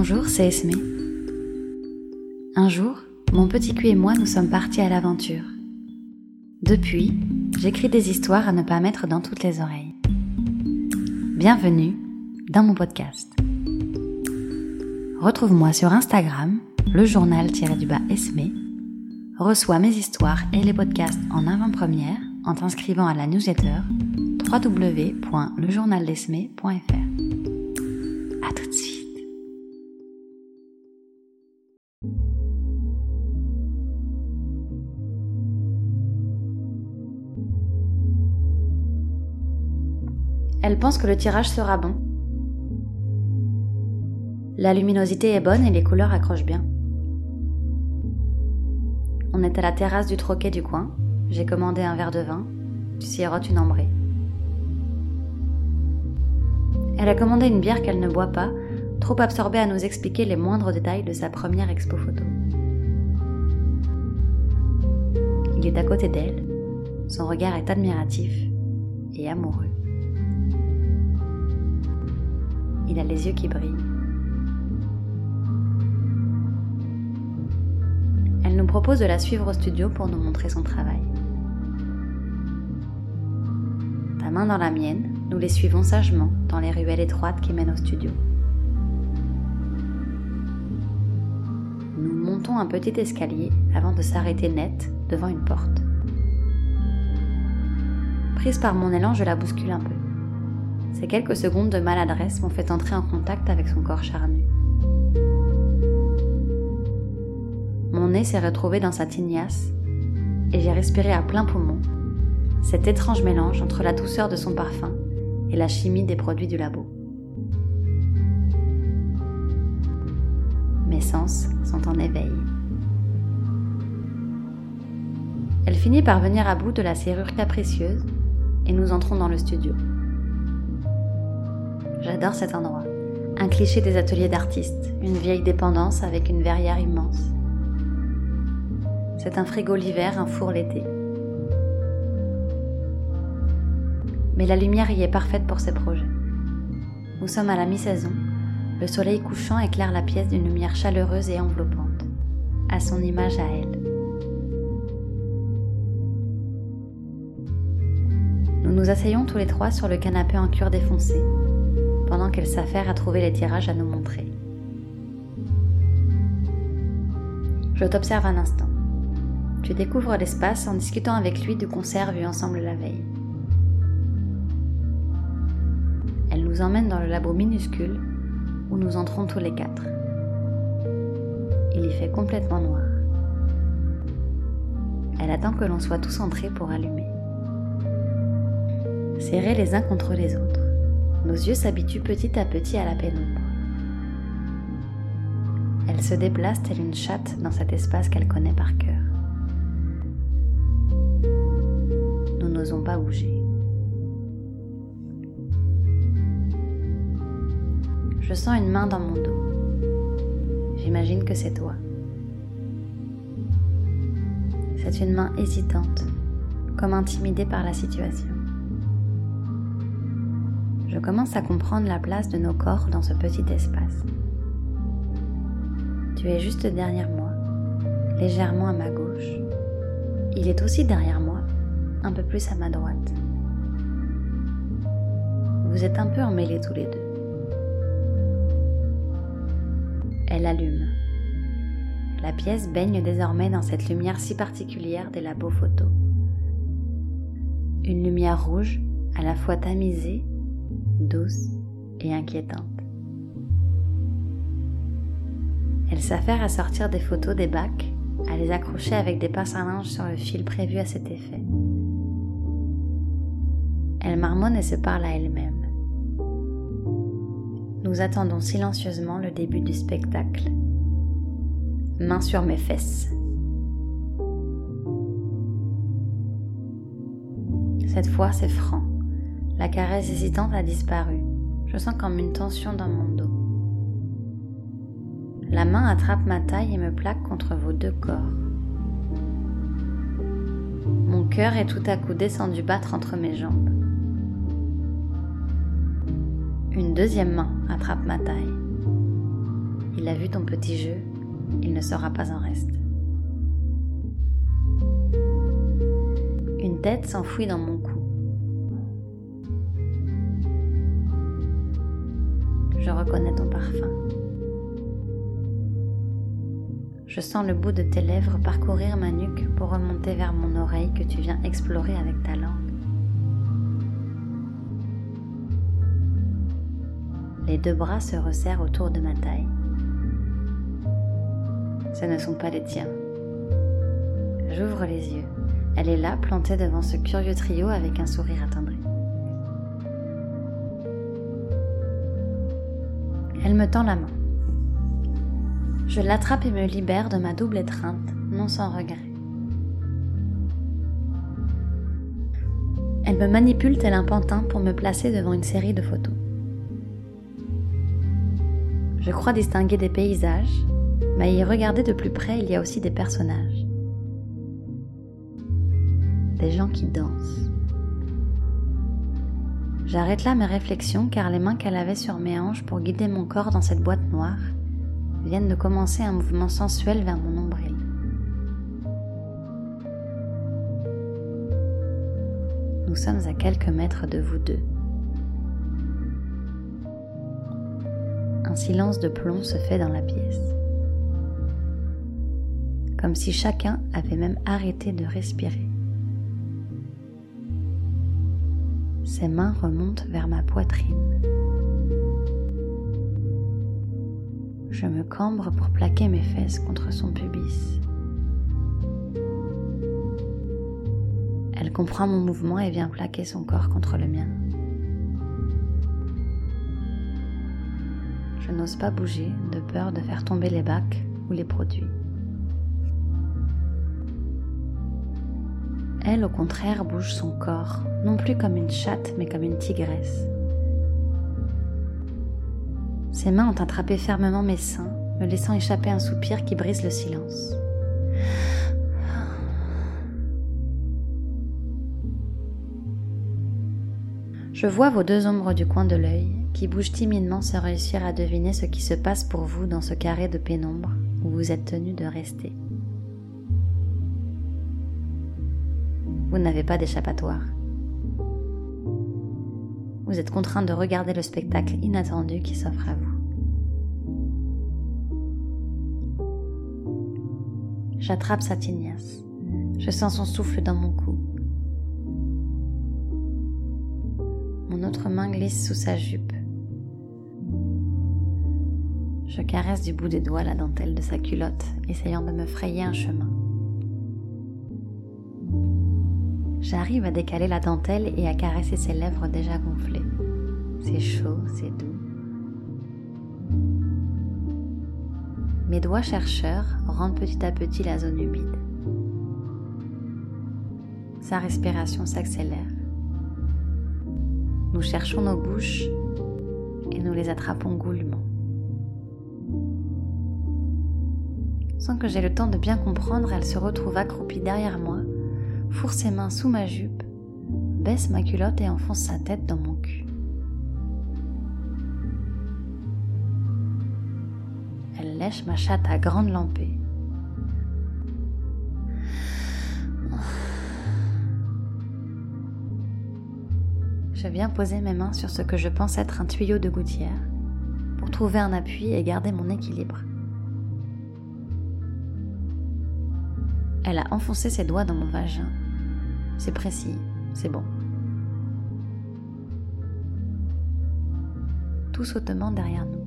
Bonjour, c'est Esme. Un jour, mon petit cul et moi nous sommes partis à l'aventure. Depuis, j'écris des histoires à ne pas mettre dans toutes les oreilles. Bienvenue dans mon podcast. Retrouve-moi sur Instagram, le journal-du-bas Esme. Reçois mes histoires et les podcasts en avant-première en t'inscrivant à la newsletter www.lejournaldesme.fr. À tout de suite. Elle pense que le tirage sera bon. La luminosité est bonne et les couleurs accrochent bien. On est à la terrasse du troquet du coin. J'ai commandé un verre de vin. Tu sirotes une ambrée. Elle a commandé une bière qu'elle ne boit pas, trop absorbée à nous expliquer les moindres détails de sa première expo photo. Il est à côté d'elle. Son regard est admiratif et amoureux. Il a les yeux qui brillent. Elle nous propose de la suivre au studio pour nous montrer son travail. Ta main dans la mienne, nous les suivons sagement dans les ruelles étroites qui mènent au studio. Nous montons un petit escalier avant de s'arrêter net devant une porte. Prise par mon élan, je la bouscule un peu. Ces quelques secondes de maladresse m'ont fait entrer en contact avec son corps charnu. Mon nez s'est retrouvé dans sa tignasse et j'ai respiré à plein poumon cet étrange mélange entre la douceur de son parfum et la chimie des produits du labo. Mes sens sont en éveil. Elle finit par venir à bout de la serrure capricieuse et nous entrons dans le studio. J'adore cet endroit. Un cliché des ateliers d'artistes, une vieille dépendance avec une verrière immense. C'est un frigo l'hiver, un four l'été. Mais la lumière y est parfaite pour ces projets. Nous sommes à la mi-saison. Le soleil couchant éclaire la pièce d'une lumière chaleureuse et enveloppante, à son image à elle. Nous nous asseyons tous les trois sur le canapé en cuir défoncé, pendant qu'elle s'affaire à trouver les tirages à nous montrer. Je t'observe un instant. Tu découvres l'espace en discutant avec lui du concert vu ensemble la veille. Elle nous emmène dans le labo minuscule où nous entrons tous les quatre. Il y fait complètement noir. Elle attend que l'on soit tous entrés pour allumer. Serrés les uns contre les autres. Nos yeux s'habituent petit à petit à la pénombre. Elle se déplace telle une chatte dans cet espace qu'elle connaît par cœur. Nous n'osons pas bouger. Je sens une main dans mon dos. J'imagine que c'est toi. C'est une main hésitante, comme intimidée par la situation je commence à comprendre la place de nos corps dans ce petit espace. Tu es juste derrière moi, légèrement à ma gauche. Il est aussi derrière moi, un peu plus à ma droite. Vous êtes un peu emmêlés tous les deux. Elle allume. La pièce baigne désormais dans cette lumière si particulière des labos photos. Une lumière rouge, à la fois tamisée douce et inquiétante. Elle s'affaire à sortir des photos des bacs, à les accrocher avec des pinces à linge sur le fil prévu à cet effet. Elle marmonne et se parle à elle-même. Nous attendons silencieusement le début du spectacle. Main sur mes fesses. Cette fois, c'est franc. La caresse hésitante a disparu. Je sens comme une tension dans mon dos. La main attrape ma taille et me plaque contre vos deux corps. Mon cœur est tout à coup descendu battre entre mes jambes. Une deuxième main attrape ma taille. a vu ton petit jeu, il ne sera pas en reste. Une tête s'enfouit dans mon reconnais ton parfum. Je sens le bout de tes lèvres parcourir ma nuque pour remonter vers mon oreille que tu viens explorer avec ta langue. Les deux bras se resserrent autour de ma taille. Ce ne sont pas les tiens. J'ouvre les yeux. Elle est là, plantée devant ce curieux trio avec un sourire attendri. Elle me tend la main. Je l'attrape et me libère de ma double étreinte, non sans regret. Elle me manipule tel un pantin pour me placer devant une série de photos. Je crois distinguer des paysages, mais à y regarder de plus près, il y a aussi des personnages. Des gens qui dansent. J'arrête là mes réflexions car les mains qu'elle avait sur mes hanches pour guider mon corps dans cette boîte noire viennent de commencer un mouvement sensuel vers mon nombril. Nous sommes à quelques mètres de vous deux. Un silence de plomb se fait dans la pièce. Comme si chacun avait même arrêté de respirer. Ses mains remontent vers ma poitrine. Je me cambre pour plaquer mes fesses contre son pubis. Elle comprend mon mouvement et vient plaquer son corps contre le mien. Je n'ose pas bouger de peur de faire tomber les bacs ou les produits. Elle, au contraire, bouge son corps, non plus comme une chatte, mais comme une tigresse. Ses mains ont attrapé fermement mes seins, me laissant échapper un soupir qui brise le silence. Je vois vos deux ombres du coin de l'œil qui bougent timidement sans réussir à deviner ce qui se passe pour vous dans ce carré de pénombre où vous êtes tenu de rester. Vous n'avez pas d'échappatoire. Vous êtes contraint de regarder le spectacle inattendu qui s'offre à vous. J'attrape sa tignasse. Je sens son souffle dans mon cou. Mon autre main glisse sous sa jupe. Je caresse du bout des doigts la dentelle de sa culotte, essayant de me frayer un chemin. J'arrive à décaler la dentelle et à caresser ses lèvres déjà gonflées. C'est chaud, c'est doux. Mes doigts chercheurs rendent petit à petit la zone humide. Sa respiration s'accélère. Nous cherchons nos bouches et nous les attrapons goulûment. Sans que j'aie le temps de bien comprendre, elle se retrouve accroupie derrière moi, fourre ses mains sous ma jupe, baisse ma culotte et enfonce sa tête dans mon cul. Elle lèche ma chatte à grande lampée. Je viens poser mes mains sur ce que je pense être un tuyau de gouttière pour trouver un appui et garder mon équilibre. Elle a enfoncé ses doigts dans mon vagin. C'est précis, c'est bon. Tout sautement derrière nous.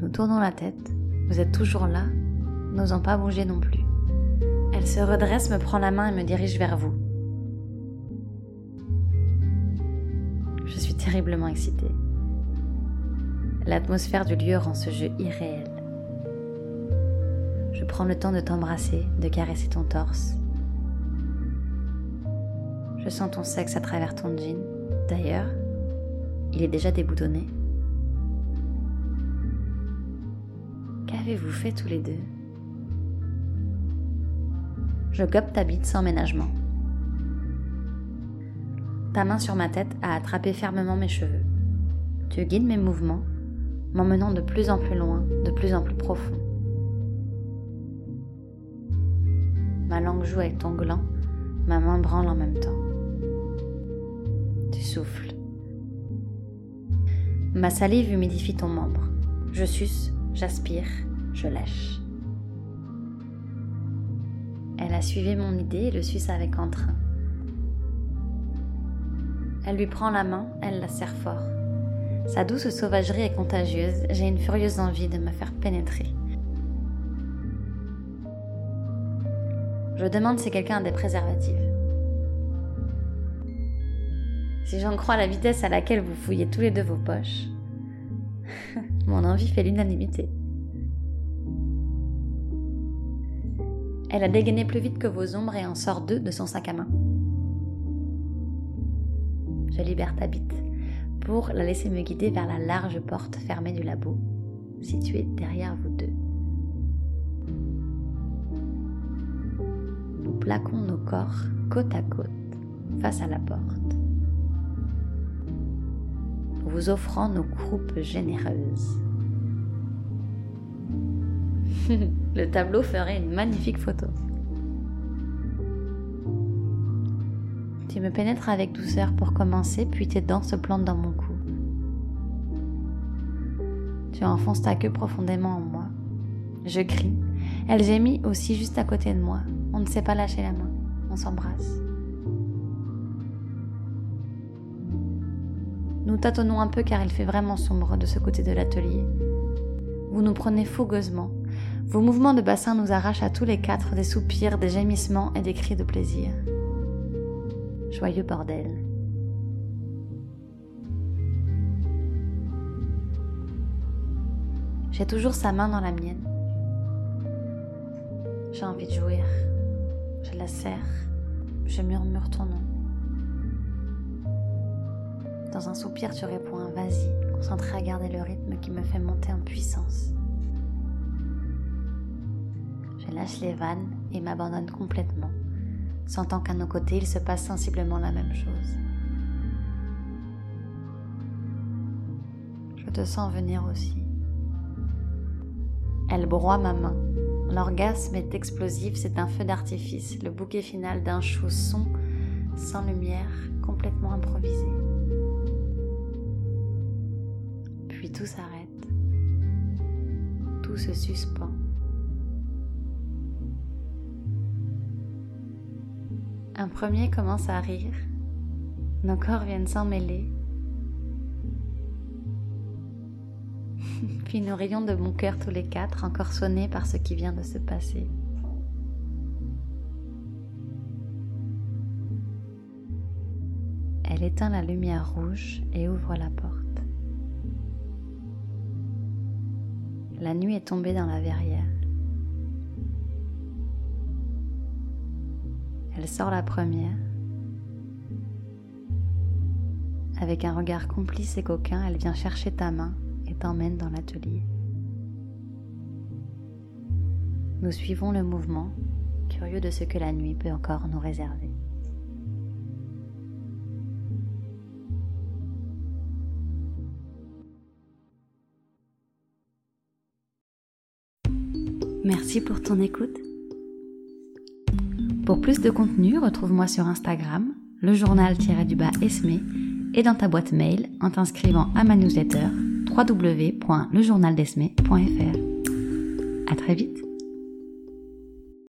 Nous tournons la tête. Vous êtes toujours là, n'osant pas bouger non plus. Elle se redresse, me prend la main et me dirige vers vous. Je suis terriblement excitée. L'atmosphère du lieu rend ce jeu irréel. Prends le temps de t'embrasser, de caresser ton torse. Je sens ton sexe à travers ton jean. D'ailleurs, il est déjà déboutonné. Qu'avez-vous fait tous les deux? Je gobe ta bite sans ménagement. Ta main sur ma tête a attrapé fermement mes cheveux. Tu guides mes mouvements, m'emmenant de plus en plus loin, de plus en plus profond. Ma langue joue avec ton gland, ma main branle en même temps. Tu souffles. Ma salive humidifie ton membre. Je suce, j'aspire, je lèche. Elle a suivi mon idée et le suce avec entrain. Elle lui prend la main, elle la serre fort. Sa douce sauvagerie est contagieuse, j'ai une furieuse envie de me faire pénétrer. Je demande si quelqu'un a des préservatifs. Si j'en crois la vitesse à laquelle vous fouillez tous les deux vos poches, mon envie fait l'unanimité. Elle a dégainé plus vite que vos ombres et en sort deux de son sac à main. Je libère ta bite pour la laisser me guider vers la large porte fermée du labo, située derrière vous deux. Plaquons nos corps côte à côte face à la porte, vous offrant nos croupes généreuses. Le tableau ferait une magnifique photo. Tu me pénètres avec douceur pour commencer, puis tes dents se plantent dans mon cou. Tu enfonces ta queue profondément en moi. Je crie. Elle gémit aussi juste à côté de moi. On ne sait pas lâcher la main. On s'embrasse. Nous tâtonnons un peu car il fait vraiment sombre de ce côté de l'atelier. Vous nous prenez fougueusement. Vos mouvements de bassin nous arrachent à tous les quatre des soupirs, des gémissements et des cris de plaisir. Joyeux bordel. J'ai toujours sa main dans la mienne. J'ai envie de jouir. Je la serre. Je murmure ton nom. Dans un soupir, tu réponds vas-y, concentré à garder le rythme qui me fait monter en puissance. Je lâche les vannes et m'abandonne complètement sentant qu'à nos côtés il se passe sensiblement la même chose. Je te sens venir aussi. Elle broie ma main. L'orgasme est explosif, c'est un feu d'artifice, le bouquet final d'un chausson sans lumière, complètement improvisé. Puis tout s'arrête. Tout se suspend. Un premier commence à rire. Nos corps viennent s'en Puis nous rions de mon cœur tous les quatre, encore sonnés par ce qui vient de se passer. Elle éteint la lumière rouge et ouvre la porte. La nuit est tombée dans la verrière. Elle sort la première. Avec un regard complice et coquin, elle vient chercher ta main t'emmène dans l'atelier. Nous suivons le mouvement, curieux de ce que la nuit peut encore nous réserver. Merci pour ton écoute. Pour plus de contenu, retrouve-moi sur Instagram, le journal-du-bas Esme, et dans ta boîte mail en t'inscrivant à ma newsletter www.lejournaldesme.fr. À très vite!